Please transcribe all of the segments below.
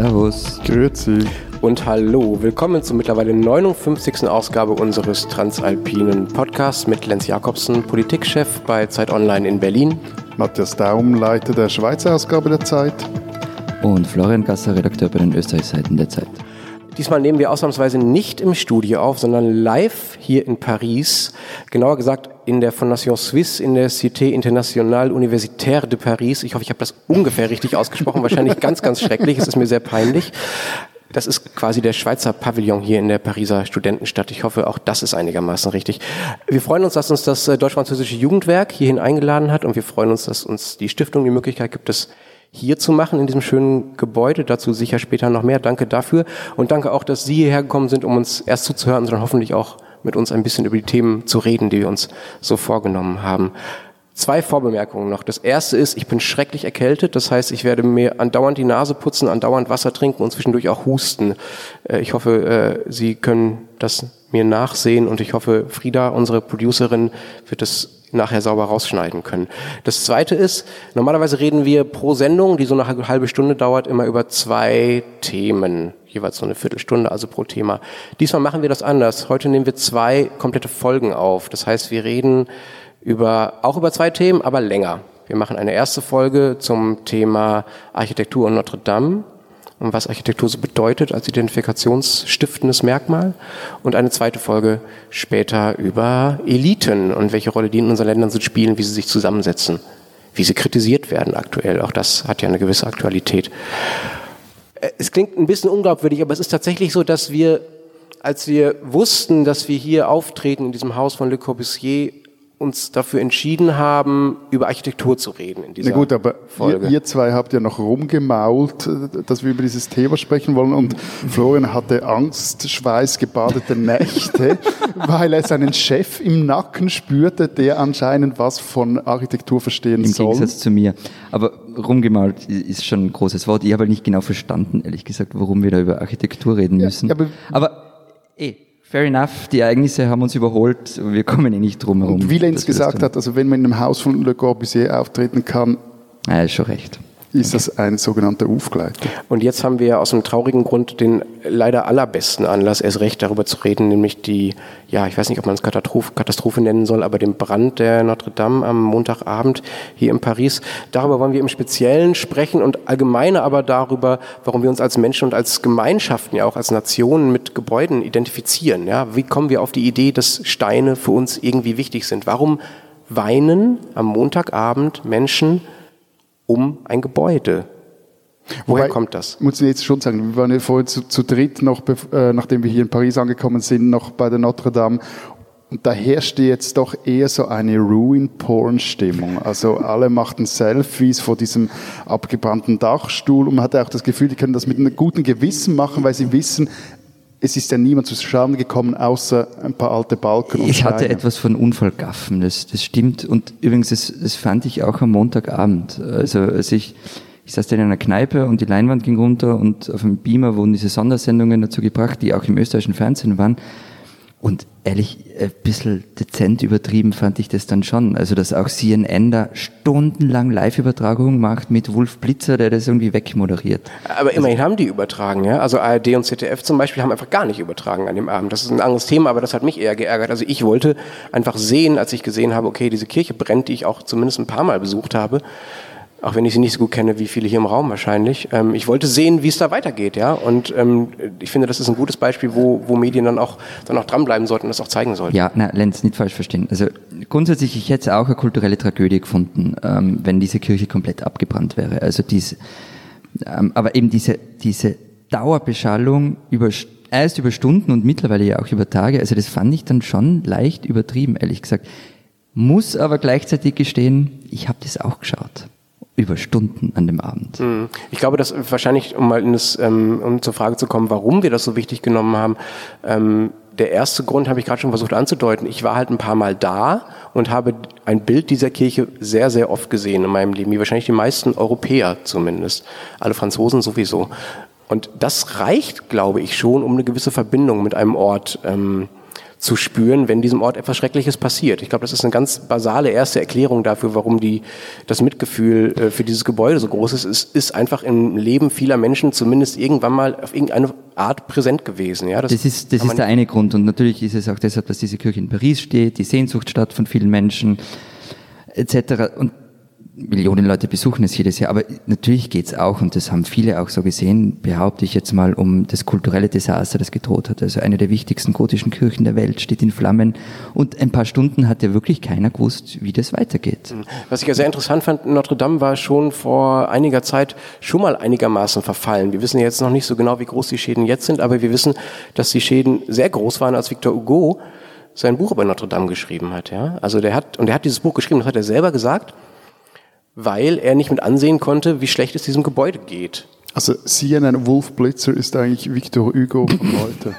Servus. Grüezi. Und hallo, willkommen zur mittlerweile 59. Ausgabe unseres Transalpinen Podcasts mit Lenz Jakobsen, Politikchef bei Zeit Online in Berlin. Matthias Daum, Leiter der Schweizer Ausgabe der Zeit. Und Florian Gasser, Redakteur bei den Österreichseiten der Zeit. Diesmal nehmen wir ausnahmsweise nicht im Studio auf, sondern live hier in Paris. Genauer gesagt in der Fondation Suisse in der Cité Internationale Universitaire de Paris. Ich hoffe, ich habe das ungefähr richtig ausgesprochen. Wahrscheinlich ganz, ganz schrecklich. Es ist mir sehr peinlich. Das ist quasi der Schweizer Pavillon hier in der Pariser Studentenstadt. Ich hoffe, auch das ist einigermaßen richtig. Wir freuen uns, dass uns das äh, Deutsch-Französische Jugendwerk hierhin eingeladen hat und wir freuen uns, dass uns die Stiftung die Möglichkeit gibt, das hier zu machen in diesem schönen Gebäude. Dazu sicher später noch mehr. Danke dafür. Und danke auch, dass Sie hierher gekommen sind, um uns erst zuzuhören, sondern hoffentlich auch mit uns ein bisschen über die Themen zu reden, die wir uns so vorgenommen haben. Zwei Vorbemerkungen noch. Das erste ist, ich bin schrecklich erkältet. Das heißt, ich werde mir andauernd die Nase putzen, andauernd Wasser trinken und zwischendurch auch husten. Äh, ich hoffe, äh, Sie können das mir nachsehen und ich hoffe, Frieda, unsere Producerin, wird es nachher sauber rausschneiden können. Das zweite ist, normalerweise reden wir pro Sendung, die so eine halbe Stunde dauert, immer über zwei Themen. Jeweils so eine Viertelstunde, also pro Thema. Diesmal machen wir das anders. Heute nehmen wir zwei komplette Folgen auf. Das heißt, wir reden über, auch über zwei Themen, aber länger. Wir machen eine erste Folge zum Thema Architektur und Notre Dame und was Architektur so bedeutet als identifikationsstiftendes Merkmal. Und eine zweite Folge später über Eliten und welche Rolle die in unseren Ländern so spielen, wie sie sich zusammensetzen, wie sie kritisiert werden aktuell. Auch das hat ja eine gewisse Aktualität. Es klingt ein bisschen unglaubwürdig, aber es ist tatsächlich so, dass wir, als wir wussten, dass wir hier auftreten in diesem Haus von Le Corbusier, uns dafür entschieden haben, über Architektur zu reden in dieser Na gut, aber Folge. Ihr, ihr, zwei habt ja noch rumgemault, dass wir über dieses Thema sprechen wollen und Florian hatte Angst, schweißgebadete Nächte, weil er seinen Chef im Nacken spürte, der anscheinend was von Architektur verstehen Im soll. Im Gegensatz zu mir. Aber rumgemault ist schon ein großes Wort. Ich habe halt nicht genau verstanden, ehrlich gesagt, warum wir da über Architektur reden müssen. Ja, aber, aber eh, Fair enough, die Ereignisse haben uns überholt, wir kommen eh nicht drum herum. Und wie Lenz gesagt hat, also wenn man in einem Haus von Le Corbusier auftreten kann, ja, ist schon recht ist das ein sogenannter Aufgleiter. Und jetzt haben wir aus einem traurigen Grund den leider allerbesten Anlass, erst recht darüber zu reden, nämlich die, ja, ich weiß nicht, ob man es Katastrophe, Katastrophe nennen soll, aber den Brand der Notre Dame am Montagabend hier in Paris. Darüber wollen wir im Speziellen sprechen und allgemeiner aber darüber, warum wir uns als Menschen und als Gemeinschaften, ja auch als Nationen mit Gebäuden identifizieren. Ja, wie kommen wir auf die Idee, dass Steine für uns irgendwie wichtig sind? Warum weinen am Montagabend Menschen um ein Gebäude. Woher Wobei, kommt das? Muss ich jetzt schon sagen, wir waren ja vorhin zu, zu dritt, noch, äh, nachdem wir hier in Paris angekommen sind, noch bei der Notre Dame. Und da herrschte jetzt doch eher so eine Ruin-Porn-Stimmung. Also alle machten Selfies vor diesem abgebrannten Dachstuhl und man hatte auch das Gefühl, die können das mit einem guten Gewissen machen, weil sie wissen, es ist ja niemand zu Schaden gekommen, außer ein paar alte Balken. ich hatte etwas von Unfallgaffen, das, das stimmt. Und übrigens, das, das fand ich auch am Montagabend. Also, als ich, ich saß da in einer Kneipe und die Leinwand ging runter und auf dem Beamer wurden diese Sondersendungen dazu gebracht, die auch im österreichischen Fernsehen waren. Und ehrlich, ein bisschen dezent übertrieben fand ich das dann schon. Also, dass auch CNN da stundenlang Live-Übertragungen macht mit Wolf Blitzer, der das irgendwie wegmoderiert. Aber immerhin also, haben die übertragen, ja. Also ARD und ZDF zum Beispiel haben einfach gar nicht übertragen an dem Abend. Das ist ein anderes Thema, aber das hat mich eher geärgert. Also ich wollte einfach sehen, als ich gesehen habe, okay, diese Kirche brennt, die ich auch zumindest ein paar Mal besucht habe, auch wenn ich sie nicht so gut kenne wie viele hier im Raum wahrscheinlich. Ähm, ich wollte sehen, wie es da weitergeht, ja. Und ähm, ich finde, das ist ein gutes Beispiel, wo, wo Medien dann auch, dann auch dranbleiben sollten und das auch zeigen sollten. Ja, na, Lenz, nicht falsch verstehen. Also grundsätzlich, ich hätte auch eine kulturelle Tragödie gefunden, ähm, wenn diese Kirche komplett abgebrannt wäre. Also diese, ähm, aber eben diese, diese Dauerbeschallung über erst über Stunden und mittlerweile ja auch über Tage, also das fand ich dann schon leicht übertrieben, ehrlich gesagt. Muss aber gleichzeitig gestehen, ich habe das auch geschaut über Stunden an dem Abend. Hm. Ich glaube, dass wahrscheinlich, um mal das, ähm, um zur Frage zu kommen, warum wir das so wichtig genommen haben, ähm, der erste Grund habe ich gerade schon versucht anzudeuten. Ich war halt ein paar Mal da und habe ein Bild dieser Kirche sehr, sehr oft gesehen in meinem Leben, wie wahrscheinlich die meisten Europäer zumindest. Alle Franzosen sowieso. Und das reicht, glaube ich, schon, um eine gewisse Verbindung mit einem Ort ähm, zu spüren, wenn diesem Ort etwas Schreckliches passiert. Ich glaube, das ist eine ganz basale erste Erklärung dafür, warum die, das Mitgefühl äh, für dieses Gebäude so groß ist. Es ist einfach im Leben vieler Menschen zumindest irgendwann mal auf irgendeine Art präsent gewesen. Ja, das, das ist, das ist der eine Grund. Und natürlich ist es auch deshalb, dass diese Kirche in Paris steht, die Sehnsuchtsstadt von vielen Menschen etc. Und Millionen Leute besuchen es jedes Jahr, aber natürlich geht's auch, und das haben viele auch so gesehen, behaupte ich jetzt mal, um das kulturelle Desaster, das gedroht hat. Also eine der wichtigsten gotischen Kirchen der Welt steht in Flammen und ein paar Stunden hat ja wirklich keiner gewusst, wie das weitergeht. Mhm. Was ich ja sehr interessant fand, Notre Dame war schon vor einiger Zeit schon mal einigermaßen verfallen. Wir wissen jetzt noch nicht so genau, wie groß die Schäden jetzt sind, aber wir wissen, dass die Schäden sehr groß waren, als Victor Hugo sein Buch über Notre Dame geschrieben hat. Ja? Also der hat, und er hat dieses Buch geschrieben, das hat er selber gesagt, weil er nicht mit ansehen konnte, wie schlecht es diesem Gebäude geht. Also CNN Wolf Blitzer ist eigentlich Victor Hugo von heute.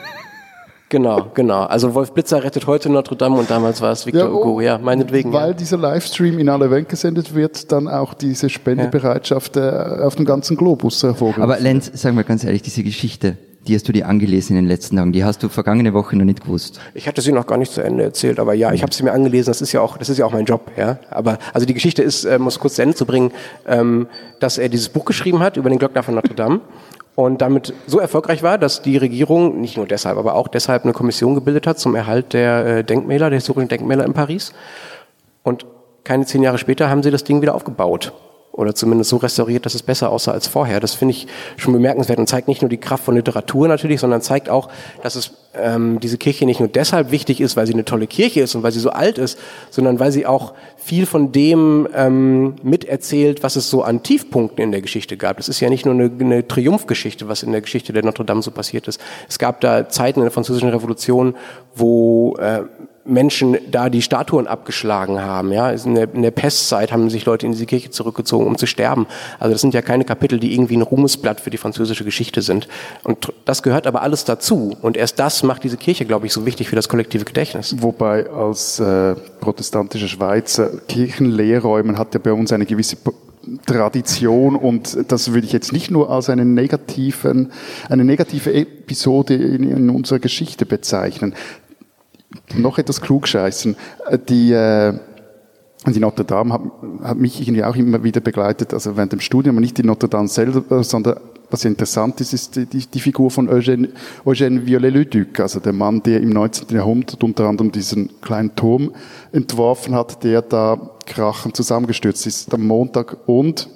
Genau, genau. Also Wolf Blitzer rettet heute Notre Dame und damals war es Victor ja, Hugo, ja, meinetwegen. Weil ja. dieser Livestream in alle Welt gesendet wird, dann auch diese Spendebereitschaft ja. Äh, auf dem ganzen Globus hervorgerufen. Aber Lenz, sagen wir ganz ehrlich, diese Geschichte, die hast du dir angelesen in den letzten Tagen. Die hast du vergangene Woche noch nicht gewusst. Ich hatte sie noch gar nicht zu Ende erzählt, aber ja, ich habe sie mir angelesen. Das ist ja auch, das ist ja auch mein Job. Ja, aber also die Geschichte ist, äh, muss kurz zu Ende zu bringen, ähm, dass er dieses Buch geschrieben hat über den Glöckner von Notre Dame und damit so erfolgreich war, dass die Regierung nicht nur deshalb, aber auch deshalb eine Kommission gebildet hat zum Erhalt der äh, Denkmäler, der historischen Denkmäler in Paris. Und keine zehn Jahre später haben sie das Ding wieder aufgebaut oder zumindest so restauriert, dass es besser aussah als vorher. Das finde ich schon bemerkenswert und zeigt nicht nur die Kraft von Literatur natürlich, sondern zeigt auch, dass es ähm, diese Kirche nicht nur deshalb wichtig ist, weil sie eine tolle Kirche ist und weil sie so alt ist, sondern weil sie auch viel von dem ähm, miterzählt, was es so an Tiefpunkten in der Geschichte gab. Das ist ja nicht nur eine, eine Triumphgeschichte, was in der Geschichte der Notre Dame so passiert ist. Es gab da Zeiten in der Französischen Revolution, wo äh, Menschen da die Statuen abgeschlagen haben. Ja, in der, in der Pestzeit haben sich Leute in diese Kirche zurückgezogen, um zu sterben. Also das sind ja keine Kapitel, die irgendwie ein Ruhmesblatt für die französische Geschichte sind. Und das gehört aber alles dazu. Und erst das macht diese Kirche, glaube ich, so wichtig für das kollektive Gedächtnis. Wobei als äh, protestantischer Schweizer Kirchenlehrräumen hat ja bei uns eine gewisse Tradition und das würde ich jetzt nicht nur als einen negativen, eine negative Episode in, in unserer Geschichte bezeichnen noch etwas klugscheißen. Die, äh, die Notre Dame hat, hat mich irgendwie auch immer wieder begleitet, also während dem Studium, nicht die Notre Dame selber, sondern was interessant ist, ist die, die Figur von Eugène, Eugène Viollet-le-Duc, also der Mann, der im 19. Jahrhundert unter anderem diesen kleinen Turm entworfen hat, der da krachend zusammengestürzt ist am Montag und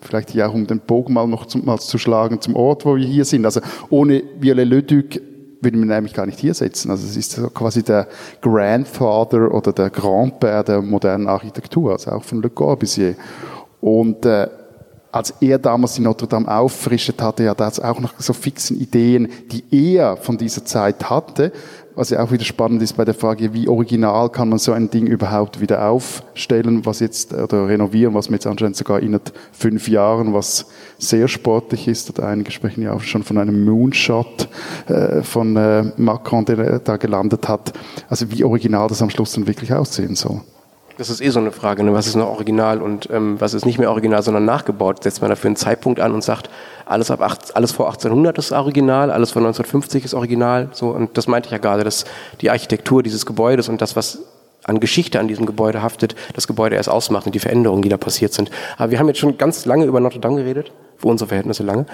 vielleicht hier auch um den Bogen mal noch zum, mal zu schlagen zum Ort, wo wir hier sind. Also ohne Viollet-le-Duc würde man nämlich gar nicht hier setzen. Also es ist quasi der Grandfather oder der Grand-Père der modernen Architektur, also auch von Le Corbusier. Und äh, als er damals die Notre Dame auffrischt, hatte er das auch noch so fixen Ideen, die er von dieser Zeit hatte, was ja auch wieder spannend ist bei der Frage, wie original kann man so ein Ding überhaupt wieder aufstellen, was jetzt, oder renovieren, was man jetzt anscheinend sogar in fünf Jahren, was sehr sportlich ist, oder einige sprechen ja auch schon von einem Moonshot äh, von äh, Macron, der da gelandet hat. Also wie original das am Schluss dann wirklich aussehen soll. Das ist eh so eine Frage, ne? was ist noch original und ähm, was ist nicht mehr original, sondern nachgebaut. Setzt man dafür einen Zeitpunkt an und sagt, alles, ab 8, alles vor 1800 ist original, alles vor 1950 ist original. So, und das meinte ich ja gerade, dass die Architektur dieses Gebäudes und das, was an Geschichte an diesem Gebäude haftet, das Gebäude erst ausmacht und die Veränderungen, die da passiert sind. Aber wir haben jetzt schon ganz lange über Notre Dame geredet, für unsere Verhältnisse lange.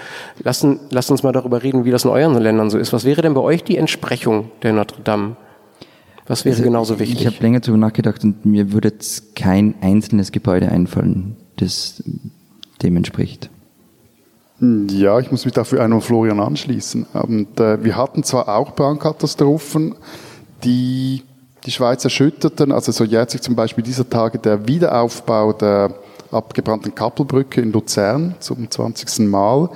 Lassen, lasst uns mal darüber reden, wie das in euren Ländern so ist. Was wäre denn bei euch die Entsprechung der Notre Dame? Was wäre also, genauso wichtig? Ich habe länger darüber nachgedacht und mir würde jetzt kein einzelnes Gebäude einfallen, das dem entspricht. Ja, ich muss mich dafür einmal Florian anschließen. Und, äh, wir hatten zwar auch Brandkatastrophen, die die Schweiz erschütterten. Also so jährt sich zum Beispiel dieser Tage der Wiederaufbau der abgebrannten Kappelbrücke in Luzern zum 20. Mal.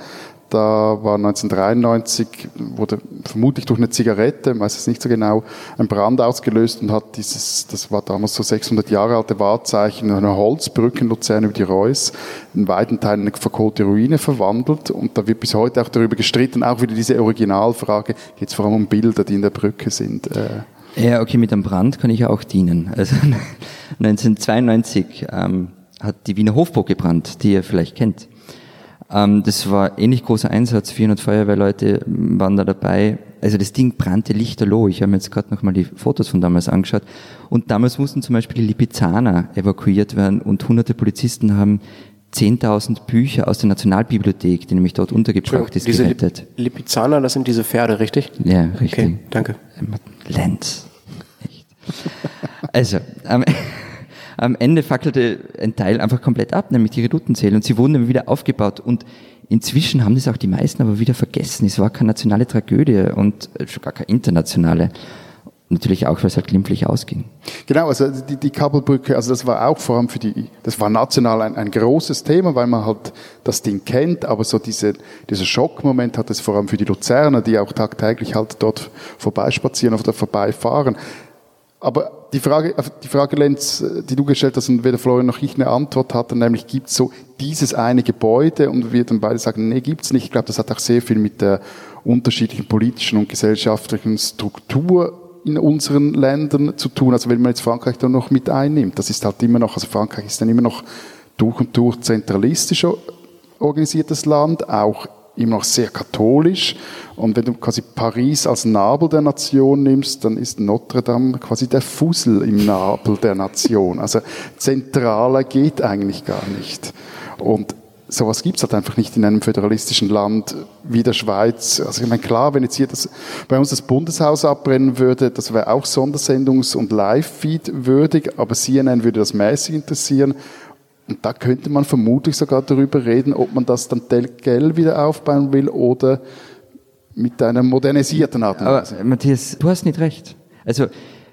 Da war 1993, wurde vermutlich durch eine Zigarette, weiß es nicht so genau, ein Brand ausgelöst und hat dieses, das war damals so 600 Jahre alte Wahrzeichen, eine Holzbrücke in Luzern über die Reuss, in weiten Teilen eine verkohlte Ruine verwandelt. Und da wird bis heute auch darüber gestritten, auch wieder diese Originalfrage, geht es vor allem um Bilder, die in der Brücke sind. Äh. Ja, okay, mit einem Brand kann ich ja auch dienen. Also 1992 ähm, hat die Wiener Hofburg gebrannt, die ihr vielleicht kennt. Ähm, das war ähnlich großer Einsatz, 400 Feuerwehrleute waren da dabei. also das Ding brannte lichterloh. Ich habe mir jetzt gerade nochmal die Fotos von damals angeschaut. Und damals mussten zum Beispiel die Lipizzaner evakuiert werden und hunderte Polizisten haben 10.000 Bücher aus der Nationalbibliothek, die nämlich dort untergebracht ist, diese gerettet. Lipizzaner, das sind diese Pferde, richtig? Ja, richtig. Okay, danke. Lenz. Echt. Also, am, am Ende fackelte ein Teil einfach komplett ab, nämlich die Reduttenzähle, und sie wurden dann wieder aufgebaut. Und inzwischen haben das auch die meisten aber wieder vergessen. Es war keine nationale Tragödie und schon gar keine internationale. Natürlich auch, weil es halt glimpflich ausging. Genau, also die, die Kabelbrücke, also das war auch vor allem für die, das war national ein, ein großes Thema, weil man halt das Ding kennt, aber so diese, dieser Schockmoment hat es vor allem für die Luzerner, die auch tagtäglich halt dort vorbeispazieren oder vorbeifahren. Aber die Frage, die Frage, Lenz, die du gestellt hast und weder Florian noch ich eine Antwort hatte, nämlich gibt es so dieses eine Gebäude und wir dann beide sagen, nee, gibt's nicht. Ich glaube, das hat auch sehr viel mit der unterschiedlichen politischen und gesellschaftlichen Struktur in unseren Ländern zu tun. Also wenn man jetzt Frankreich da noch mit einnimmt, das ist halt immer noch, also Frankreich ist dann immer noch durch und durch zentralistisch organisiertes Land, auch immer noch sehr katholisch. Und wenn du quasi Paris als Nabel der Nation nimmst, dann ist Notre Dame quasi der Fussel im Nabel der Nation. Also zentraler geht eigentlich gar nicht. Und sowas gibt's halt einfach nicht in einem föderalistischen Land wie der Schweiz. Also ich meine, klar, wenn jetzt hier das, bei uns das Bundeshaus abbrennen würde, das wäre auch Sondersendungs- und Live-Feed würdig, aber CNN würde das mäßig interessieren. Und da könnte man vermutlich sogar darüber reden, ob man das dann Geld wieder aufbauen will oder mit einer modernisierten Art und Weise. Aber Matthias, du hast nicht recht. Also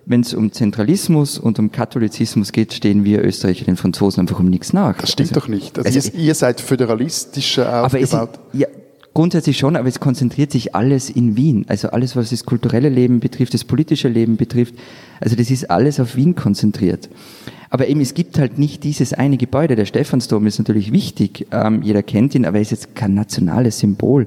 wenn es um Zentralismus und um Katholizismus geht, stehen wir Österreicher den Franzosen einfach um nichts nach. Das stimmt also, doch nicht. Also, also ihr, ihr, seid föderalistischer aufgebaut. Es, ja, grundsätzlich schon, aber es konzentriert sich alles in Wien. Also alles, was das kulturelle Leben betrifft, das politische Leben betrifft. Also das ist alles auf Wien konzentriert. Aber eben, es gibt halt nicht dieses eine Gebäude. Der Stephansdom ist natürlich wichtig. Ähm, jeder kennt ihn, aber er ist jetzt kein nationales Symbol.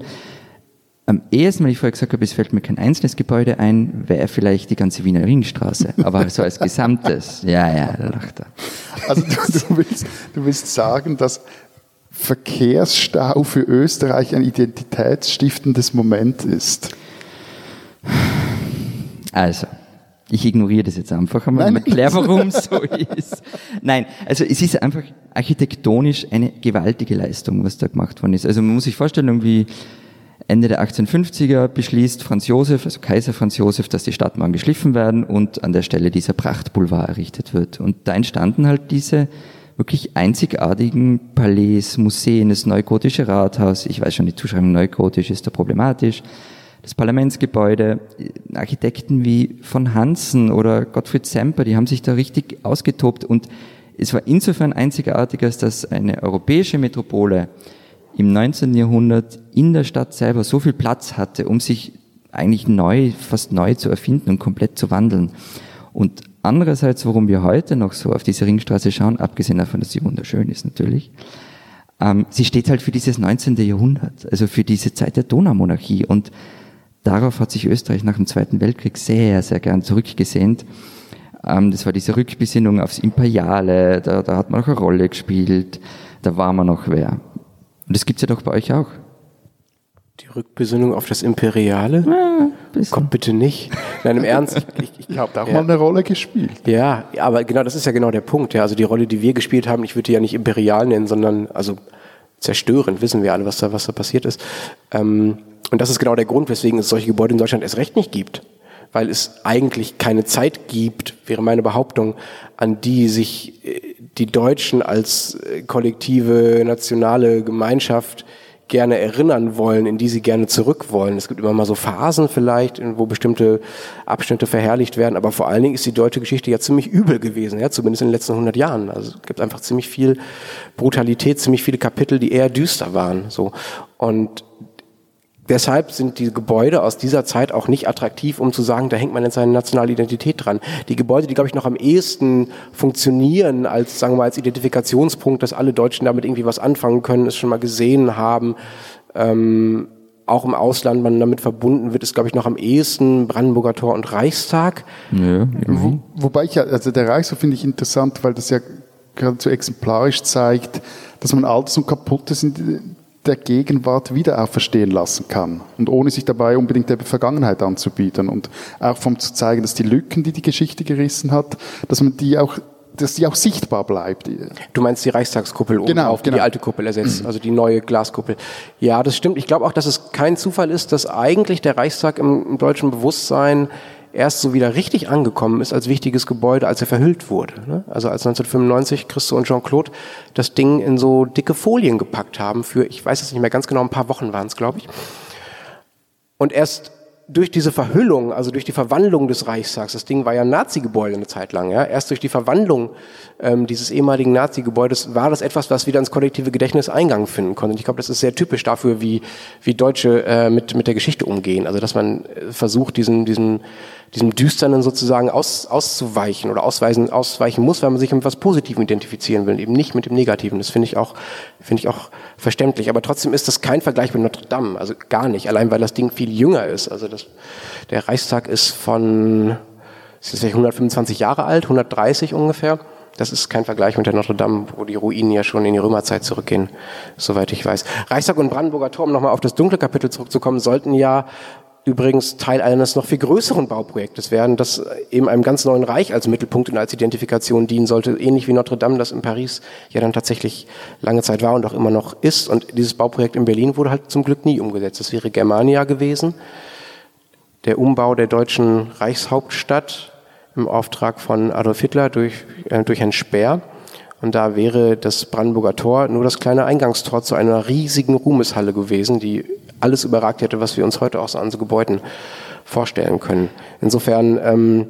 Am ehesten, wenn ich vorher gesagt habe, es fällt mir kein einzelnes Gebäude ein, wäre vielleicht die ganze Wiener Ringstraße. Aber so als Gesamtes. Ja, ja, da lacht er. Also du, du, willst, du willst sagen, dass Verkehrsstau für Österreich ein identitätsstiftendes Moment ist? Also, ich ignoriere das jetzt einfach einmal und erkläre, warum es so ist. Nein, also es ist einfach architektonisch eine gewaltige Leistung, was da gemacht worden ist. Also man muss sich vorstellen, irgendwie Ende der 1850er beschließt Franz Josef, also Kaiser Franz Josef, dass die Stadtmauern geschliffen werden und an der Stelle dieser Prachtboulevard errichtet wird. Und da entstanden halt diese wirklich einzigartigen Palais, Museen, das neugotische Rathaus. Ich weiß schon, die Zuschreibung neugotisch ist da problematisch. Das Parlamentsgebäude, Architekten wie von Hansen oder Gottfried Semper, die haben sich da richtig ausgetobt und es war insofern einzigartig, als dass eine europäische Metropole im 19. Jahrhundert in der Stadt selber so viel Platz hatte, um sich eigentlich neu, fast neu zu erfinden und komplett zu wandeln. Und andererseits, warum wir heute noch so auf diese Ringstraße schauen, abgesehen davon, dass sie wunderschön ist natürlich, ähm, sie steht halt für dieses 19. Jahrhundert, also für diese Zeit der Donaumonarchie. Und darauf hat sich Österreich nach dem Zweiten Weltkrieg sehr, sehr gern zurückgesehnt. Ähm, das war diese Rückbesinnung aufs Imperiale, da, da hat man auch eine Rolle gespielt, da war man noch wer. Und das gibt's ja doch bei euch auch. Die Rückbesinnung auf das Imperiale? Ja, Kommt bitte nicht. Nein, im Ernst. Ich, ich, ich habe da auch ja. mal eine Rolle gespielt. Ja, aber genau, das ist ja genau der Punkt. Ja. Also die Rolle, die wir gespielt haben, ich würde die ja nicht imperial nennen, sondern also zerstörend, wissen wir alle, was da, was da passiert ist. Ähm, und das ist genau der Grund, weswegen es solche Gebäude in Deutschland erst recht nicht gibt. Weil es eigentlich keine Zeit gibt, wäre meine Behauptung, an die sich äh, die Deutschen als äh, kollektive nationale Gemeinschaft gerne erinnern wollen, in die sie gerne zurück wollen. Es gibt immer mal so Phasen vielleicht, wo bestimmte Abschnitte verherrlicht werden, aber vor allen Dingen ist die deutsche Geschichte ja ziemlich übel gewesen, ja, zumindest in den letzten 100 Jahren. Also es gibt einfach ziemlich viel Brutalität, ziemlich viele Kapitel, die eher düster waren, so. Und Deshalb sind die Gebäude aus dieser Zeit auch nicht attraktiv, um zu sagen, da hängt man jetzt seine nationale Identität dran. Die Gebäude, die, glaube ich, noch am ehesten funktionieren als, sagen wir mal, als Identifikationspunkt, dass alle Deutschen damit irgendwie was anfangen können, es schon mal gesehen haben, ähm, auch im Ausland man damit verbunden wird, ist, glaube ich, noch am ehesten Brandenburger Tor und Reichstag. Ja, Wo, wobei ich ja, also der Reichstag finde ich interessant, weil das ja geradezu exemplarisch zeigt, dass man Altes und Kaputtes in der Gegenwart wieder auferstehen lassen kann. Und ohne sich dabei unbedingt der Vergangenheit anzubieten. Und auch vom zu zeigen, dass die Lücken, die die Geschichte gerissen hat, dass man die auch dass die auch sichtbar bleibt. Du meinst die Reichstagskuppel genau, auf genau. die alte Kuppel ersetzt, also die neue Glaskuppel. Ja, das stimmt. Ich glaube auch, dass es kein Zufall ist, dass eigentlich der Reichstag im, im deutschen Bewusstsein erst so wieder richtig angekommen ist als wichtiges Gebäude, als er verhüllt wurde. Ne? Also als 1995 Christo und Jean-Claude das Ding in so dicke Folien gepackt haben für, ich weiß es nicht mehr ganz genau, ein paar Wochen waren es, glaube ich. Und erst durch diese Verhüllung, also durch die Verwandlung des Reichstags, das Ding war ja ein Nazi-Gebäude eine Zeit lang, ja, erst durch die Verwandlung ähm, dieses ehemaligen Nazi-Gebäudes war das etwas, was wieder ins kollektive Gedächtnis Eingang finden konnte. Und ich glaube, das ist sehr typisch dafür, wie, wie Deutsche äh, mit, mit der Geschichte umgehen. Also, dass man äh, versucht, diesen, diesen, diesem Düsternen sozusagen aus, auszuweichen oder ausweisen, ausweichen muss, weil man sich mit etwas Positivem identifizieren will, eben nicht mit dem Negativen. Das finde ich auch, finde ich auch verständlich. Aber trotzdem ist das kein Vergleich mit Notre Dame, also gar nicht, allein weil das Ding viel jünger ist. Also das, der Reichstag ist von, ist das 125 Jahre alt, 130 ungefähr. Das ist kein Vergleich mit der Notre Dame, wo die Ruinen ja schon in die Römerzeit zurückgehen, soweit ich weiß. Reichstag und Brandenburger Tor, um nochmal auf das dunkle Kapitel zurückzukommen, sollten ja übrigens Teil eines noch viel größeren Bauprojektes werden, das eben einem ganz neuen Reich als Mittelpunkt und als Identifikation dienen sollte, ähnlich wie Notre Dame, das in Paris ja dann tatsächlich lange Zeit war und auch immer noch ist. Und dieses Bauprojekt in Berlin wurde halt zum Glück nie umgesetzt. Das wäre Germania gewesen, der Umbau der deutschen Reichshauptstadt im Auftrag von Adolf Hitler durch, äh, durch Herrn Speer. Und da wäre das Brandenburger Tor nur das kleine Eingangstor zu einer riesigen Ruhmeshalle gewesen, die alles überragt hätte, was wir uns heute auch so an so Gebäuden vorstellen können. Insofern ähm,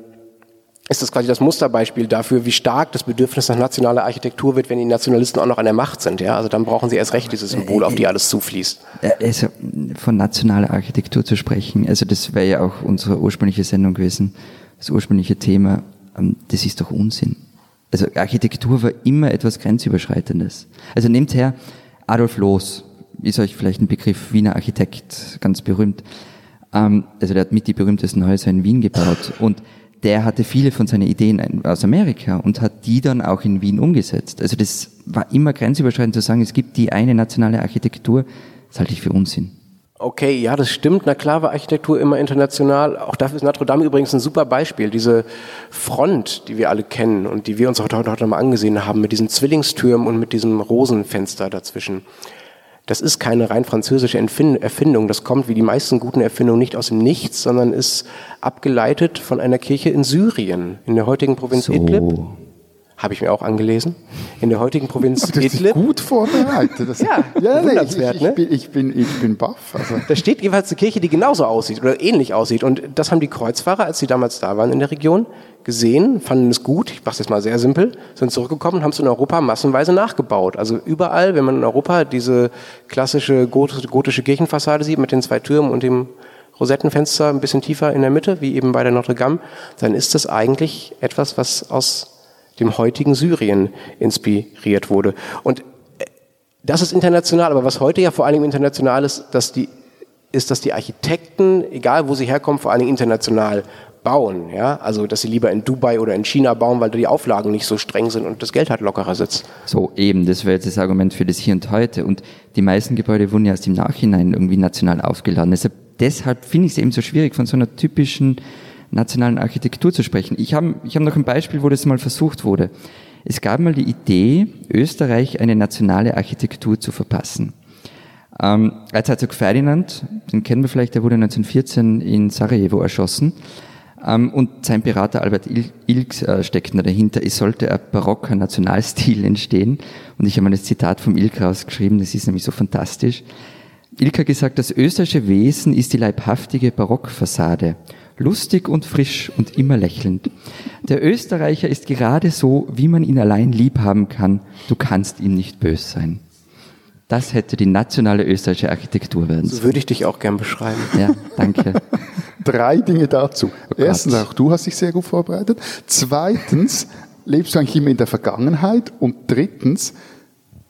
ist das quasi das Musterbeispiel dafür, wie stark das Bedürfnis nach nationaler Architektur wird, wenn die Nationalisten auch noch an der Macht sind. Ja? Also dann brauchen sie erst recht dieses Symbol, auf die alles zufließt. Also von nationaler Architektur zu sprechen, also das wäre ja auch unsere ursprüngliche Sendung gewesen, das ursprüngliche Thema, ähm, das ist doch Unsinn. Also Architektur war immer etwas Grenzüberschreitendes. Also nehmt her Adolf Loos, ist euch vielleicht ein Begriff, Wiener Architekt, ganz berühmt. Ähm, also der hat mit die berühmtesten Häuser in Wien gebaut und der hatte viele von seinen Ideen aus Amerika und hat die dann auch in Wien umgesetzt. Also das war immer grenzüberschreitend zu sagen, es gibt die eine nationale Architektur, das halte ich für Unsinn. Okay, ja, das stimmt. Na klar war Architektur immer international. Auch dafür ist Notre Dame übrigens ein super Beispiel. Diese Front, die wir alle kennen und die wir uns heute, heute, heute mal angesehen haben, mit diesen Zwillingstürmen und mit diesem Rosenfenster dazwischen. Das ist keine rein französische Erfindung. Das kommt wie die meisten guten Erfindungen nicht aus dem Nichts, sondern ist abgeleitet von einer Kirche in Syrien, in der heutigen Provinz so. Idlib. Habe ich mir auch angelesen. In der heutigen Provinz das Idlib. gut vorbereitet. Das ja, ja nee, ich, ich, ich, bin, ich, bin, ich bin baff. Also. Da steht jeweils eine Kirche, die genauso aussieht oder ähnlich aussieht. Und das haben die Kreuzfahrer, als sie damals da waren in der Region, gesehen, fanden es gut, ich mache es jetzt mal sehr simpel, sind zurückgekommen und haben es in Europa massenweise nachgebaut. Also überall, wenn man in Europa diese klassische gotische Kirchenfassade sieht mit den zwei Türmen und dem Rosettenfenster ein bisschen tiefer in der Mitte, wie eben bei der Notre Dame, dann ist das eigentlich etwas, was aus dem heutigen Syrien inspiriert wurde. Und äh, das ist international, aber was heute ja vor allem international ist, dass die, ist, dass die Architekten, egal wo sie herkommen, vor allem international bauen. Ja? Also, dass sie lieber in Dubai oder in China bauen, weil da die Auflagen nicht so streng sind und das Geld halt lockerer sitzt. So, eben, das wäre jetzt das Argument für das Hier und Heute. Und die meisten Gebäude wurden ja erst im Nachhinein irgendwie national aufgeladen. Deshalb, deshalb finde ich es eben so schwierig, von so einer typischen nationalen Architektur zu sprechen. Ich habe ich hab noch ein Beispiel, wo das mal versucht wurde. Es gab mal die Idee, Österreich eine nationale Architektur zu verpassen. Ähm, Erzherzog Ferdinand, den kennen wir vielleicht, der wurde 1914 in Sarajevo erschossen. Ähm, und sein Berater Albert Ilks äh, steckt da dahinter. Es sollte ein barocker Nationalstil entstehen. Und ich habe mal das Zitat vom Ilk rausgeschrieben, das ist nämlich so fantastisch. Ilk hat gesagt, das österreichische Wesen ist die leibhaftige Barockfassade lustig und frisch und immer lächelnd. Der Österreicher ist gerade so, wie man ihn allein lieb haben kann. Du kannst ihm nicht bös sein. Das hätte die nationale österreichische Architektur werden sollen. So würde ich dich auch gern beschreiben. Ja, danke. Drei Dinge dazu. Oh Erstens, auch du hast dich sehr gut vorbereitet. Zweitens, lebst du eigentlich immer in der Vergangenheit? Und drittens,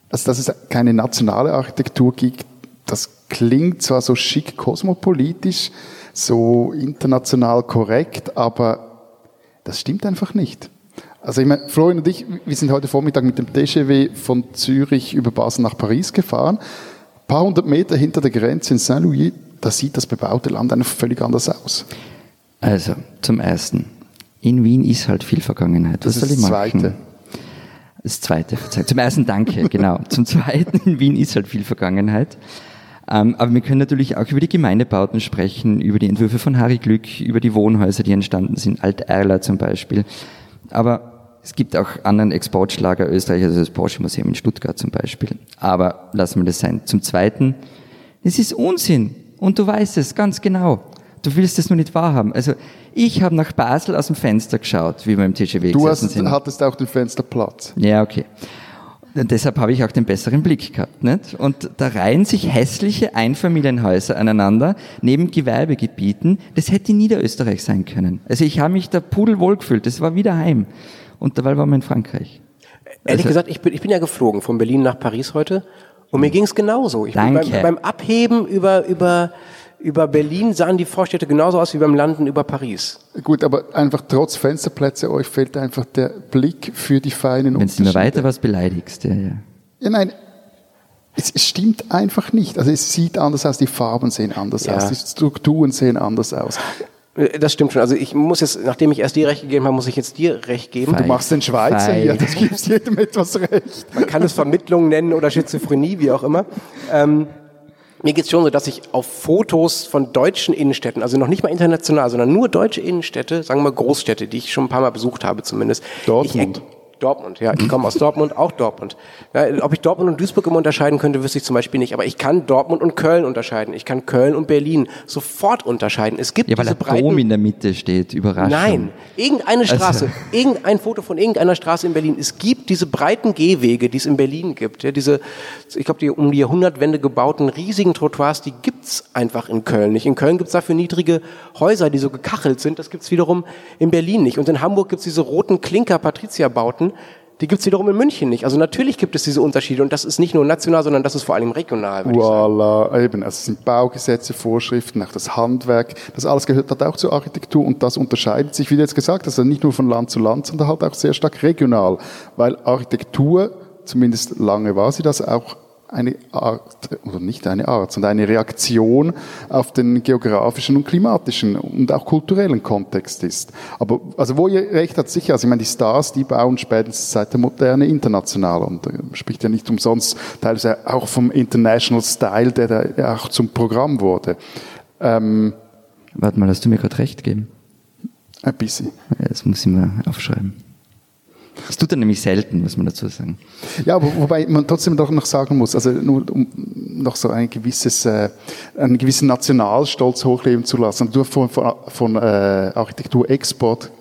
also dass es keine nationale Architektur gibt, das klingt zwar so schick kosmopolitisch, so international korrekt, aber das stimmt einfach nicht. Also ich meine, Florian und ich, wir sind heute Vormittag mit dem TGW von Zürich über Basel nach Paris gefahren. paar hundert Meter hinter der Grenze in Saint-Louis, da sieht das bebaute Land einfach völlig anders aus. Also, zum Ersten. In Wien ist halt viel Vergangenheit. Was Das soll ich das machen? Zweite. Das Zweite, Verzeihung. Zum Ersten danke, genau. Zum Zweiten, in Wien ist halt viel Vergangenheit. Ähm, aber wir können natürlich auch über die Gemeindebauten sprechen, über die Entwürfe von Harry Glück, über die Wohnhäuser, die entstanden sind, Alt-Erla zum Beispiel. Aber es gibt auch anderen Exportschlager Österreich, also das Porsche Museum in Stuttgart zum Beispiel. Aber lassen wir das sein. Zum Zweiten, es ist Unsinn. Und du weißt es ganz genau. Du willst es nur nicht wahrhaben. Also ich habe nach Basel aus dem Fenster geschaut, wie wir im TGW Du hast, sind. hattest auch den Fensterplatz. Ja, okay. Deshalb habe ich auch den besseren Blick gehabt. Nicht? Und da reihen sich hässliche Einfamilienhäuser aneinander, neben Gewerbegebieten. Das hätte Niederösterreich sein können. Also ich habe mich da pudelwohl gefühlt. Das war wieder heim. Und dabei waren wir in Frankreich. Ehrlich Also- gesagt, ich bin, ich bin ja geflogen von Berlin nach Paris heute und mir ging es genauso. Ich bin Danke. beim, beim Abheben über, über, über Berlin sahen die Vorstädte genauso aus wie beim Landen über Paris. Gut, aber einfach trotz Fensterplätze, euch fehlt einfach der Blick für die feinen Wenn du mir Unterschiede. weiter was beleidigst, ja, ja. Ja, nein, es, es stimmt einfach nicht. Also es sieht anders aus, die Farben sehen anders Ja. aus, die Strukturen sehen anders aus. Das stimmt schon. Also ich muss jetzt, nachdem ich erst dir recht gegeben habe, muss ich jetzt dir recht geben. Du machst den Schweizer Fein. hier, das gibst jedem etwas recht. Man kann es Vermittlung nennen oder Schizophrenie, wie auch immer. Ähm, mir geht's schon so, dass ich auf Fotos von deutschen Innenstädten, also noch nicht mal international, sondern nur deutsche Innenstädte, sagen wir mal Großstädte, die ich schon ein paar Mal besucht habe zumindest. Dortmund. Ich, Dortmund, ja. Ich komme aus Dortmund, auch Dortmund. Ja, ob ich Dortmund und Duisburg immer unterscheiden könnte, wüsste ich zum Beispiel nicht. Aber ich kann Dortmund und Köln unterscheiden. Ich kann Köln und Berlin sofort unterscheiden. Es gibt Ja, weil diese der breiten... Dom in der Mitte steht, Überraschung. Nein, irgendeine Also- Straße, irgendein Foto von irgendeiner Straße in Berlin. Es gibt diese breiten Gehwege, die es in Berlin gibt. Ja, diese, ich glaube, die um die Jahrhundertwende gebauten riesigen Trottoirs, die gibt's einfach in Köln nicht. In Köln gibt's dafür niedrige Häuser, die so gekachelt sind. Das gibt's wiederum in Berlin nicht. Und in Hamburg gibt's diese roten Klinker-Patrizierbauten. Die gibt's wiederum in München nicht. Also natürlich gibt es diese Unterschiede und das ist nicht nur national, sondern das ist vor allem regional. Voilà, eben. Also es sind Baugesetze, Vorschriften, auch das Handwerk. Das alles gehört halt auch zur Architektur und das unterscheidet sich, wie du jetzt gesagt hast, also nicht nur von Land zu Land, sondern halt auch sehr stark regional. Weil Architektur, zumindest lange war sie das, auch eine Art, oder nicht eine Art, sondern eine Reaktion auf den geografischen und klimatischen und auch kulturellen Kontext ist. Aber, also wo ihr recht habt, sicher, also ich meine, die Stars, die bauen spätestens seit der Moderne international und äh, spricht ja nicht umsonst teilweise auch vom International Style, der da auch zum Programm wurde. Ähm, Warte mal, hast du mir gerade recht gegeben? ein bisschen. Das muss ich mir aufschreiben. Das tut er nämlich selten, muss man dazu sagen. Ja, aber wobei man trotzdem doch noch sagen muss, also nur um noch so ein gewisses, äh, einen gewissen Nationalstolz hochleben zu lassen. Du hast von, von, von äh, Architekturexport,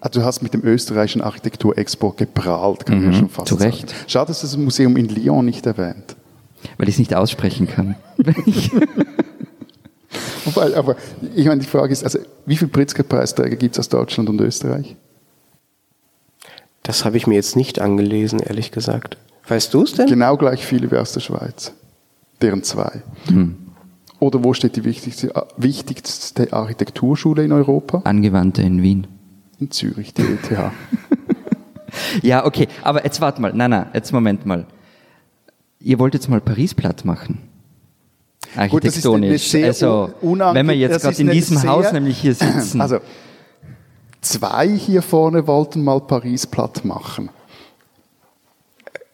also du hast mit dem österreichischen Architekturexport geprahlt, kann man ja schon fast zu sagen. Recht. Schade, dass das Museum in Lyon nicht erwähnt. Weil ich es nicht aussprechen kann. Wobei, aber ich meine, die Frage ist, also wie viele Pritzker-Preisträger gibt es aus Deutschland und Österreich? Das habe ich mir jetzt nicht angelesen, ehrlich gesagt. Weißt du es denn? Genau gleich viele wie aus der Schweiz. Deren zwei. Oder wo steht die wichtigste, wichtigste Architekturschule in Europa? Angewandte in Wien. In Zürich, die ETH. Ja, okay, aber jetzt warte mal. Nein, nein, jetzt Moment mal. Ihr wollt jetzt mal Paris platt machen. Gut, das ist eine Architektonisch. sehr also, wenn wir jetzt gerade in diesem Haus nämlich hier sitzen. Also, zwei hier vorne wollten mal Paris platt machen.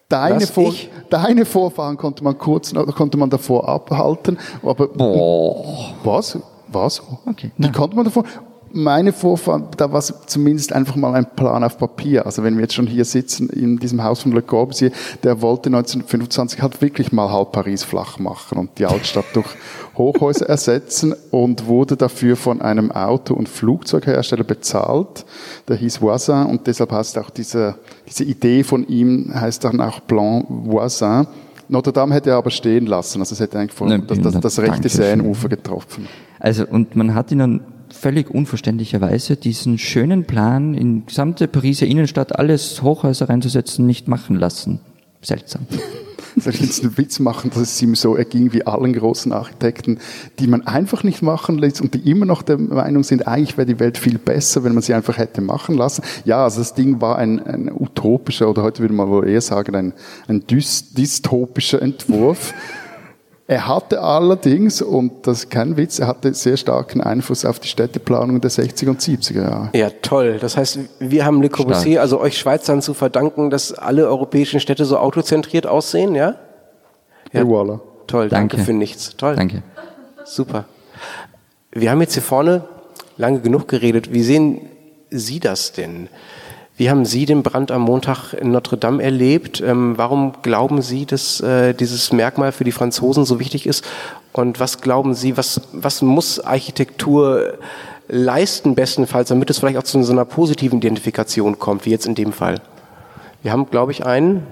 Deine, Vor ich? deine Vorfahren konnte man kurz, konnte man davor abhalten, aber Boah. Was? Was? Okay, Die konnte man davon. Meine Vorfahren, da war es zumindest einfach mal ein Plan auf Papier. Also wenn wir jetzt schon hier sitzen in diesem Haus von Le Corbusier, der wollte 1925 halt wirklich mal halb Paris flach machen und die Altstadt durch Hochhäuser ersetzen und wurde dafür von einem Auto- und Flugzeughersteller bezahlt. Der hieß Voisin und deshalb heißt auch diese, diese Idee von ihm heißt dann auch Plan Voisin. Notre Dame hätte er aber stehen lassen, also es hätte eigentlich von, das, das, das rechte. Seenufer getroffen. Also, und man hat ihnen völlig unverständlicherweise diesen schönen Plan, in gesamte Pariser Innenstadt alles Hochhäuser reinzusetzen, nicht machen lassen. Seltsam. Soll ich jetzt einen Witz machen, dass es ihm so erging wie allen großen Architekten, die man einfach nicht machen lässt und die immer noch der Meinung sind, eigentlich wäre die Welt viel besser, wenn man sie einfach hätte machen lassen. Ja, also das Ding war ein, ein utopischer oder heute würde man wohl eher sagen, ein, ein dys dystopischer Entwurf. Er hatte allerdings, und das ist kein Witz, er hatte sehr starken Einfluss auf die Städteplanung der 60er und 70er Jahre. Ja, toll. Das heißt, wir haben Le Corbusier, also euch Schweizern zu verdanken, dass alle europäischen Städte so autozentriert aussehen, ja? Ja, voilà. Toll, danke. danke für nichts. Toll. Danke. Super. Wir haben jetzt hier vorne lange genug geredet. Wie sehen Sie das denn? Wie haben Sie den Brand am Montag in Notre Dame erlebt? Ähm, warum glauben Sie, dass äh, dieses Merkmal für die Franzosen so wichtig ist? Und was glauben Sie, was, was muss Architektur leisten, bestenfalls, damit es vielleicht auch zu so einer positiven Identifikation kommt, wie jetzt in dem Fall? Wir haben, glaube ich, einen.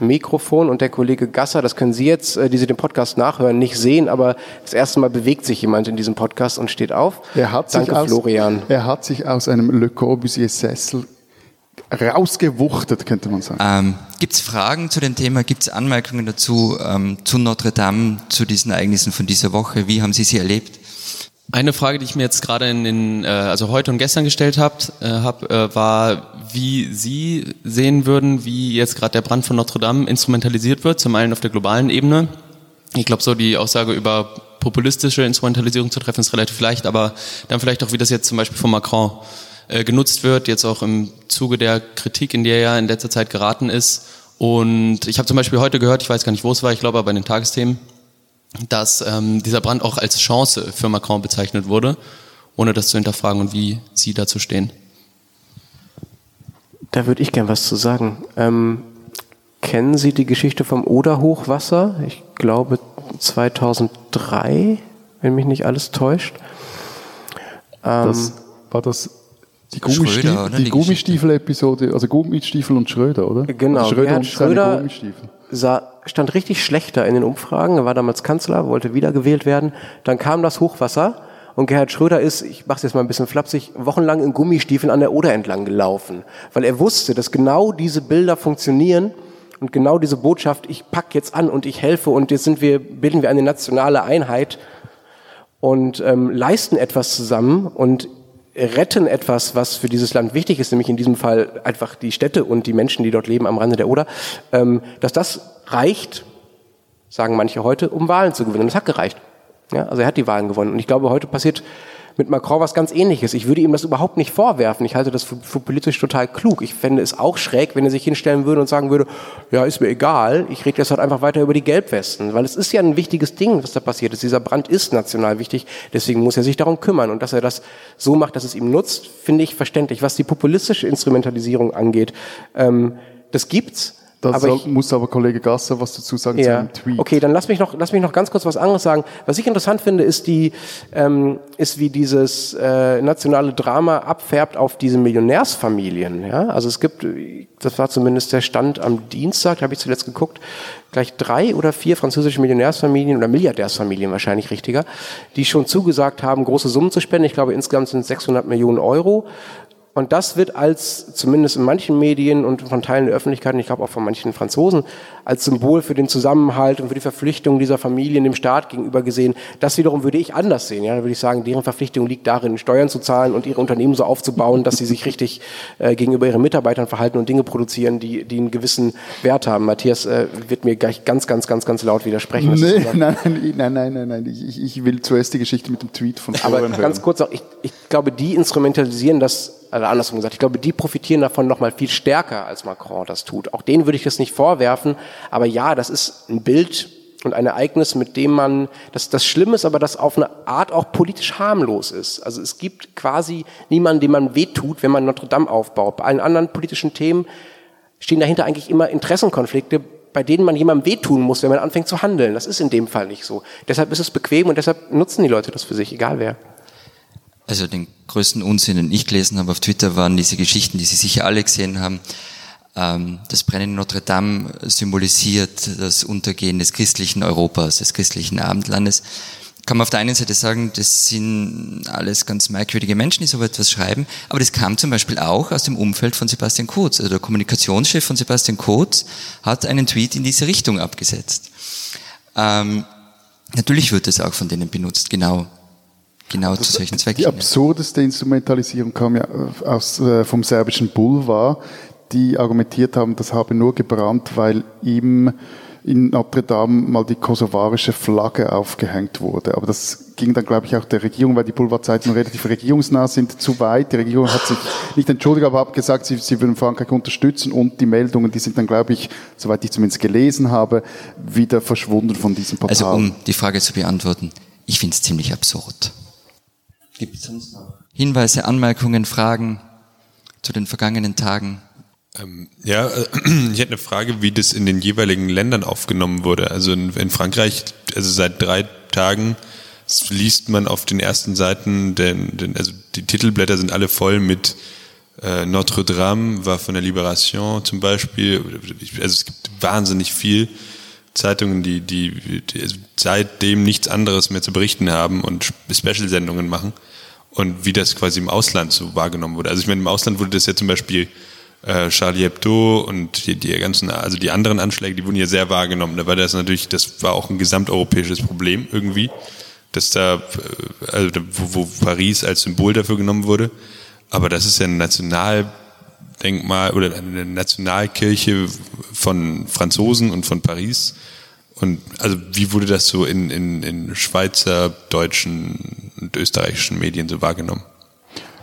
Mikrofon und der Kollege Gasser, das können Sie jetzt, äh, die Sie den Podcast nachhören, nicht sehen, aber das erste Mal bewegt sich jemand in diesem Podcast und steht auf. Er hat Danke, sich aus, Florian. Er hat sich aus einem Le Corbusier-Sessel rausgewuchtet, könnte man sagen. Ähm, Gibt es Fragen zu dem Thema? Gibt es Anmerkungen dazu, ähm, zu Notre Dame, zu diesen Ereignissen von dieser Woche? Wie haben Sie sie erlebt? Eine Frage, die ich mir jetzt gerade in den, äh, also heute und gestern gestellt habt, äh, hab, äh, war, wie Sie sehen würden, wie jetzt gerade der Brand von Notre Dame instrumentalisiert wird, zum einen auf der globalen Ebene. Ich glaube, so die Aussage über populistische Instrumentalisierung zu treffen ist relativ leicht, aber dann vielleicht auch, wie das jetzt zum Beispiel von Macron äh, genutzt wird, jetzt auch im Zuge der Kritik, in der er in letzter Zeit geraten ist. Und ich habe zum Beispiel heute gehört, ich weiß gar nicht, wo es war, ich glaube aber in den Tagesthemen, dass ähm, dieser Brand auch als Chance für Macron bezeichnet wurde, ohne das zu hinterfragen und wie Sie dazu stehen. Da würde ich gern was zu sagen. Ähm, kennen Sie die Geschichte vom Oder-Hochwasser? Ich glaube 2003, wenn mich nicht alles täuscht. Ähm, das war das die, Gummistiefel, die, die Gummistiefel-Episode, also Gummistiefel und Schröder, oder? Genau, also Schröder, und Schröder sah stand richtig schlechter in den Umfragen. Er war damals Kanzler, wollte wiedergewählt werden. Dann kam das Hochwasser und Gerhard Schröder ist, ich mache es jetzt mal ein bisschen flapsig, wochenlang in Gummistiefeln an der Oder entlang gelaufen, weil er wusste, dass genau diese Bilder funktionieren und genau diese Botschaft, ich pack jetzt an und ich helfe und jetzt sind wir, bilden wir eine nationale Einheit und ähm, leisten etwas zusammen und retten etwas, was für dieses Land wichtig ist, nämlich in diesem Fall einfach die Städte und die Menschen, die dort leben am Rande der Oder, ähm, dass das reicht, sagen manche heute, um Wahlen zu gewinnen. Das hat gereicht. Ja, also er hat die Wahlen gewonnen. Und ich glaube, heute passiert mit Macron was ganz ähnliches. Ich würde ihm das überhaupt nicht vorwerfen. Ich halte das für, für, politisch total klug. Ich fände es auch schräg, wenn er sich hinstellen würde und sagen würde, ja, ist mir egal, ich rede jetzt halt einfach weiter über die Gelbwesten. Weil es ist ja ein wichtiges Ding, was da passiert ist. Dieser Brand ist national wichtig, deswegen muss er sich darum kümmern. Und dass er das so macht, dass es ihm nutzt, finde ich verständlich. Was die populistische Instrumentalisierung angeht, ähm, das gibt's. Da muss aber Kollege Gasser was dazu sagen ja. zu dem Tweet. Okay, dann lass mich noch, lass mich noch ganz kurz was anderes sagen. Was ich interessant finde, ist die, ähm, ist wie dieses äh, nationale Drama abfärbt auf diese Millionärsfamilien. Ja, also es gibt, das war zumindest der Stand am Dienstag, da habe ich zuletzt geguckt, gleich drei oder vier französische Millionärsfamilien oder Milliardärsfamilien wahrscheinlich richtiger, die schon zugesagt haben, große Summen zu spenden. Ich glaube, insgesamt sind es 600 Millionen Euro und das wird als, zumindest in manchen Medien und von Teilen der Öffentlichkeit, ich glaube auch von manchen Franzosen, als Symbol für den Zusammenhalt und für die Verpflichtung dieser Familien dem Staat gegenüber gesehen. Das wiederum würde ich anders sehen. Ja, da würde ich sagen, deren Verpflichtung liegt darin, Steuern zu zahlen und ihre Unternehmen so aufzubauen, dass sie sich richtig äh, gegenüber ihren Mitarbeitern verhalten und Dinge produzieren, die, die einen gewissen Wert haben. Matthias äh, wird mir gleich ganz, ganz, ganz, ganz laut widersprechen. Nee, nein, nein, nein, nein, nein, nein. Ich, ich will zuerst die Geschichte mit dem Tweet von Florian Aber ganz hören. kurz auch, ich, ich glaube, die instrumentalisieren das also andersrum gesagt, ich glaube, die profitieren davon noch mal viel stärker, als Macron das tut. Auch denen würde ich das nicht vorwerfen, aber ja, das ist ein Bild und ein Ereignis, mit dem man, das, das Schlimme ist aber, das auf eine Art auch politisch harmlos ist. Also es gibt quasi niemanden, dem man wehtut, wenn man Notre Dame aufbaut. Bei allen anderen politischen Themen stehen dahinter eigentlich immer Interessenkonflikte, bei denen man jemandem wehtun muss, wenn man anfängt zu handeln. Das ist in dem Fall nicht so. Deshalb ist es bequem und deshalb nutzen die Leute das für sich, egal wer. Also den größten Unsinn, den ich gelesen habe auf Twitter, waren diese Geschichten, die Sie sicher alle gesehen haben. Ähm, das Brennen Notre Dame symbolisiert das Untergehen des christlichen Europas, des christlichen Abendlandes. Kann man auf der einen Seite sagen, das sind alles ganz merkwürdige Menschen, die so etwas schreiben, aber das kam zum Beispiel auch aus dem Umfeld von Sebastian Kurz. Also der Kommunikationschef von Sebastian Kurz hat einen Tweet in diese Richtung abgesetzt. Ähm, natürlich wird es auch von denen benutzt, genau genau zu solchen Zwecken. Die absurdeste Instrumentalisierung kam ja aus, äh, vom serbischen Boulevard, die argumentiert haben, das habe nur gebrannt, weil ihm in Notre Dame mal die kosovarische Flagge aufgehängt wurde. Aber das ging dann, glaube ich, auch der Regierung, weil die Boulevardzeitungen relativ regierungsnah sind, zu weit. Die Regierung hat sich nicht entschuldigt, aber hat gesagt, sie, sie würden Frankreich unterstützen und die Meldungen, die sind dann, glaube ich, soweit ich zumindest gelesen habe, wieder verschwunden von diesem Portal. Also um die Frage zu beantworten, ich finde es ziemlich absurd. Gibt es sonst noch Hinweise, Anmerkungen, Fragen zu den vergangenen Tagen? Ähm, ja, äh, ich hätte eine Frage, wie das in den jeweiligen Ländern aufgenommen wurde. Also in, in Frankreich, also seit drei Tagen liest man auf den ersten Seiten, den, den, also die Titelblätter sind alle voll mit äh, Notre Dame war von der Libération zum Beispiel. Also es gibt wahnsinnig viel Zeitungen, die, die, die seitdem nichts anderes mehr zu berichten haben und Special-Sendungen machen. Und wie das quasi im Ausland so wahrgenommen wurde. Also ich meine, im Ausland wurde das ja zum Beispiel äh, Charlie Hebdo und die, die ganzen, also die anderen Anschläge, die wurden ja sehr wahrgenommen. Da war das natürlich, das war auch ein gesamteuropäisches Problem irgendwie, dass da, äh, also wo, wo Paris als Symbol dafür genommen wurde. Aber das ist ja ein Nationaldenkmal oder eine Nationalkirche von Franzosen und von Paris. Und also wie wurde das so in, in, in Schweizer, deutschen und österreichischen Medien so wahrgenommen?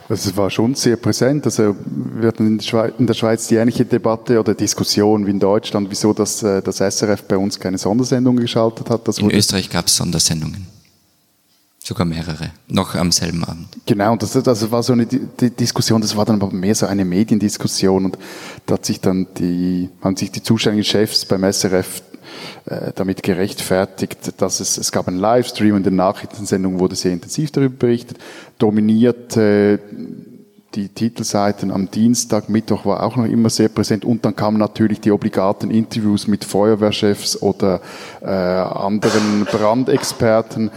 Also es war schon sehr präsent. Also wir hatten in der, Schweiz, die ähnliche Debatte oder Diskussion wie in Deutschland, wieso das, äh, das SRF bei uns keine Sondersendungen geschaltet hat. In Österreich gab es Sondersendungen. Sogar mehrere, noch am selben Abend. Genau, und das, das war so eine die Diskussion, das war dann aber mehr so eine Mediendiskussion und da hat sich dann die, haben sich die zuständigen Chefs beim SRF äh, damit gerechtfertigt, dass es, es gab einen Livestream und in der Nachrichtensendung wurde sehr intensiv darüber berichtet, dominiert äh, die Titelseiten am Dienstag, Mittwoch war auch noch immer sehr präsent. Und dann kamen natürlich die obligaten Interviews mit Feuerwehrchefs oder äh, anderen Brandexperten,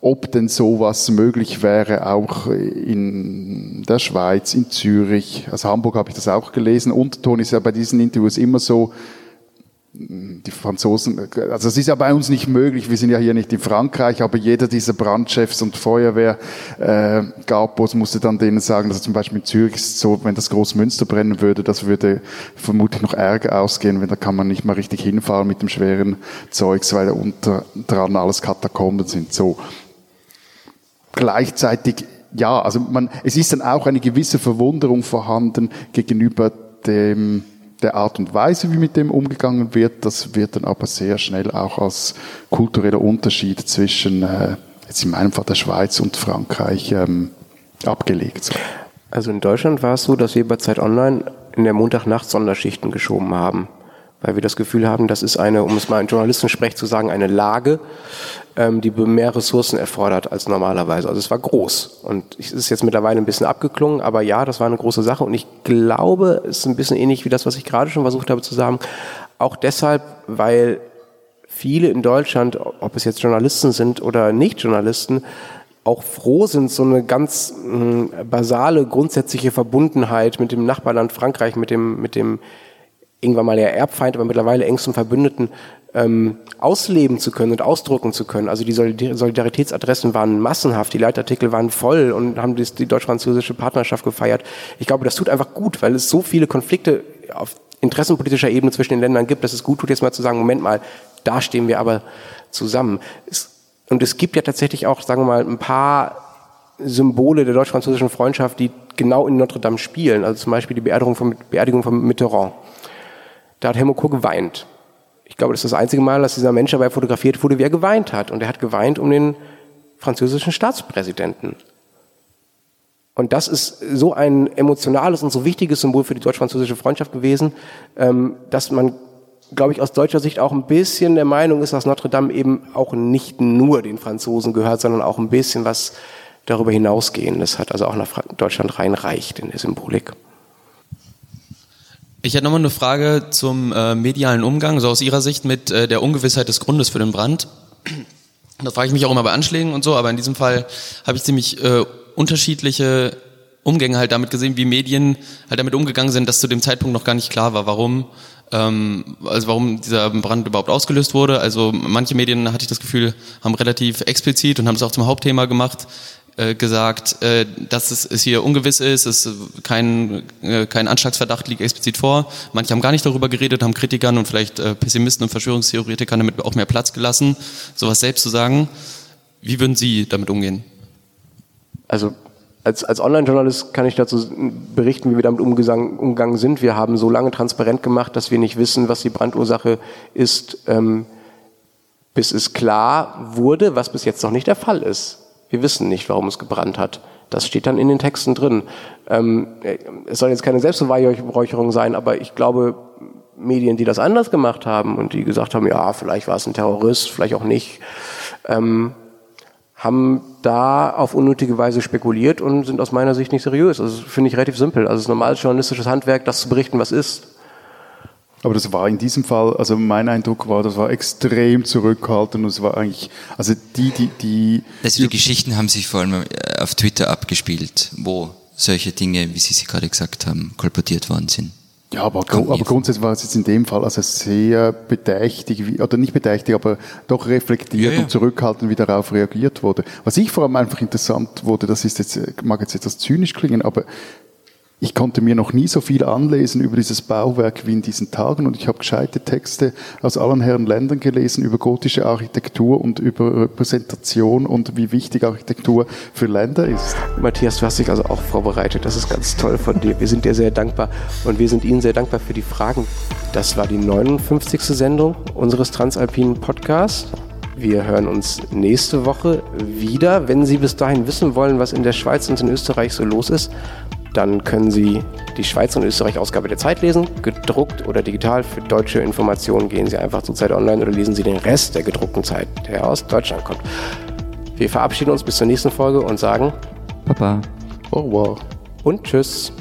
ob denn sowas möglich wäre, auch in der Schweiz, in Zürich, also Hamburg habe ich das auch gelesen. Unterton ist ja bei diesen Interviews immer so, die Franzosen, also es ist ja bei uns nicht möglich, wir sind ja hier nicht in Frankreich, aber jeder dieser Brandchefs und Feuerwehr äh, Gapos musste dann denen sagen, dass zum Beispiel in Zürich so, wenn das Großmünster brennen würde, das würde vermutlich noch ärger ausgehen, wenn da kann man nicht mal richtig hinfahren mit dem schweren Zeugs, weil da unter dran alles Katakomben sind. So gleichzeitig ja, also man, es ist dann auch eine gewisse Verwunderung vorhanden gegenüber dem der Art und Weise, wie mit dem umgegangen wird, das wird dann aber sehr schnell auch als kultureller Unterschied zwischen, äh, jetzt in meinem Fall der Schweiz und Frankreich, ähm, abgelegt. Also in Deutschland war es so, dass wir bei Zeit Online in der Montagnacht Sonderschichten geschoben haben weil wir das Gefühl haben, das ist eine, um es mal in Journalistensprech zu sagen, eine Lage, ähm, die mehr Ressourcen erfordert als normalerweise. Also es war groß. Und es ist jetzt mittlerweile ein bisschen abgeklungen, aber ja, das war eine große Sache. Und ich glaube, es ist ein bisschen ähnlich wie das, was ich gerade schon versucht habe zu sagen, auch deshalb, weil viele in Deutschland, ob es jetzt Journalisten sind oder nicht Journalisten, auch froh sind, so eine ganz hm, basale, grundsätzliche Verbundenheit mit dem Nachbarland Frankreich, mit dem, mit dem irgendwann mal der Erbfeind, aber mittlerweile engsten Verbündeten ähm, ausleben zu können und ausdrucken zu können. Also die Solidaritätsadressen waren massenhaft, die Leitartikel waren voll und haben die, deutsch-französische Partnerschaft gefeiert. Ich glaube, das tut einfach gut, weil es so viele Konflikte auf interessenpolitischer Ebene zwischen den Ländern gibt, dass es gut tut, jetzt mal zu sagen, Moment mal, da stehen wir aber zusammen. Es, und es gibt ja tatsächlich auch, sagen wir mal, ein paar Symbole der deutsch-französischen Freundschaft, die genau in Notre Dame spielen. Also zum Beispiel die Beerdigung von, Beerdigung von Mitterrand. Da hat Helmut Kohl geweint. Ich glaube, das ist das einzige Mal, dass dieser Mensch dabei fotografiert wurde, wie er geweint hat. Und er hat geweint um den französischen Staatspräsidenten. Und das ist so ein emotionales und so wichtiges Symbol für die deutsch-französische Freundschaft gewesen, ähm, dass man, glaube ich, aus deutscher Sicht auch ein bisschen der Meinung ist, dass Notre Dame eben auch nicht nur den Franzosen gehört, sondern auch ein bisschen was darüber hinausgehen. Das hat also auch nach Deutschland reinreicht in der Symbolik. Ich hätte nochmal eine Frage zum äh, medialen Umgang, so aus Ihrer Sicht mit äh, der Ungewissheit des Grundes für den Brand. Da frage ich mich auch immer bei Anschlägen und so, aber in diesem Fall habe ich ziemlich äh, unterschiedliche Umgänge halt damit gesehen, wie Medien halt damit umgegangen sind, dass zu dem Zeitpunkt noch gar nicht klar war, warum ähm, also warum dieser Brand überhaupt ausgelöst wurde. Also manche Medien hatte ich das Gefühl haben relativ explizit und haben es auch zum Hauptthema gemacht äh, gesagt, äh, dass es, es hier ungewiss ist, es kein, äh, kein Anschlagsverdacht liegt explizit vor. Manche haben gar nicht darüber geredet, haben Kritikern und vielleicht äh, Pessimisten und Verschwörungstheoretikern damit auch mehr Platz gelassen, sowas selbst zu sagen. Wie würden Sie damit umgehen? Also als, als Online-Journalist kann ich dazu berichten, wie wir damit umgegangen sind. Wir haben so lange transparent gemacht, dass wir nicht wissen, was die Brandursache ist, ähm, bis es klar wurde, was bis jetzt noch nicht der Fall ist. Wir wissen nicht, warum es gebrannt hat. Das steht dann in den Texten drin. Ähm, es soll jetzt keine Selbstbeweihräucherung sein, aber ich glaube, Medien, die das anders gemacht haben und die gesagt haben, ja, vielleicht war es ein Terrorist, vielleicht auch nicht, ähm, haben da auf unnötige Weise spekuliert und sind aus meiner Sicht nicht seriös. Also finde ich relativ simpel. Also es ist normales journalistisches Handwerk, das zu berichten, was ist. Aber das war in diesem Fall, also mein Eindruck war, das war extrem zurückhaltend und es war eigentlich, also die, die, die. Also die Geschichten haben sich vor allem äh, auf Twitter abgespielt, wo solche Dinge, wie Sie sie gerade gesagt haben, kolportiert worden sind. Ja, aber, aber grundsätzlich war es jetzt in dem Fall also sehr bedächtig, oder nicht bedächtig, aber doch reflektiert ja, ja. und zurückhaltend, wie darauf reagiert wurde. Was ich vor allem einfach interessant wurde, das ist jetzt, mag jetzt etwas zynisch klingen, aber ich konnte mir noch nie so viel anlesen über dieses Bauwerk wie in diesen Tagen und ich habe gescheite Texte aus allen Herren Ländern gelesen über gotische Architektur und über Repräsentation und wie wichtig Architektur für Länder ist. Matthias, du hast dich also auch vorbereitet. Das ist ganz toll von dir. Wir sind dir sehr dankbar und wir sind Ihnen sehr dankbar für die Fragen. Das war die 59. Sendung unseres Transalpinen Podcasts. Wir hören uns nächste Woche wieder. Wenn Sie bis dahin wissen wollen, was in der Schweiz und in Österreich so los ist, dann können Sie die Schweiz und Österreich-Ausgabe der Zeit lesen, gedruckt oder digital. Für deutsche Informationen gehen Sie einfach zur Zeit online oder lesen Sie den Rest der gedruckten Zeit, der aus Deutschland kommt. Wir verabschieden uns bis zur nächsten Folge und sagen Papa. Au revoir. Und tschüss.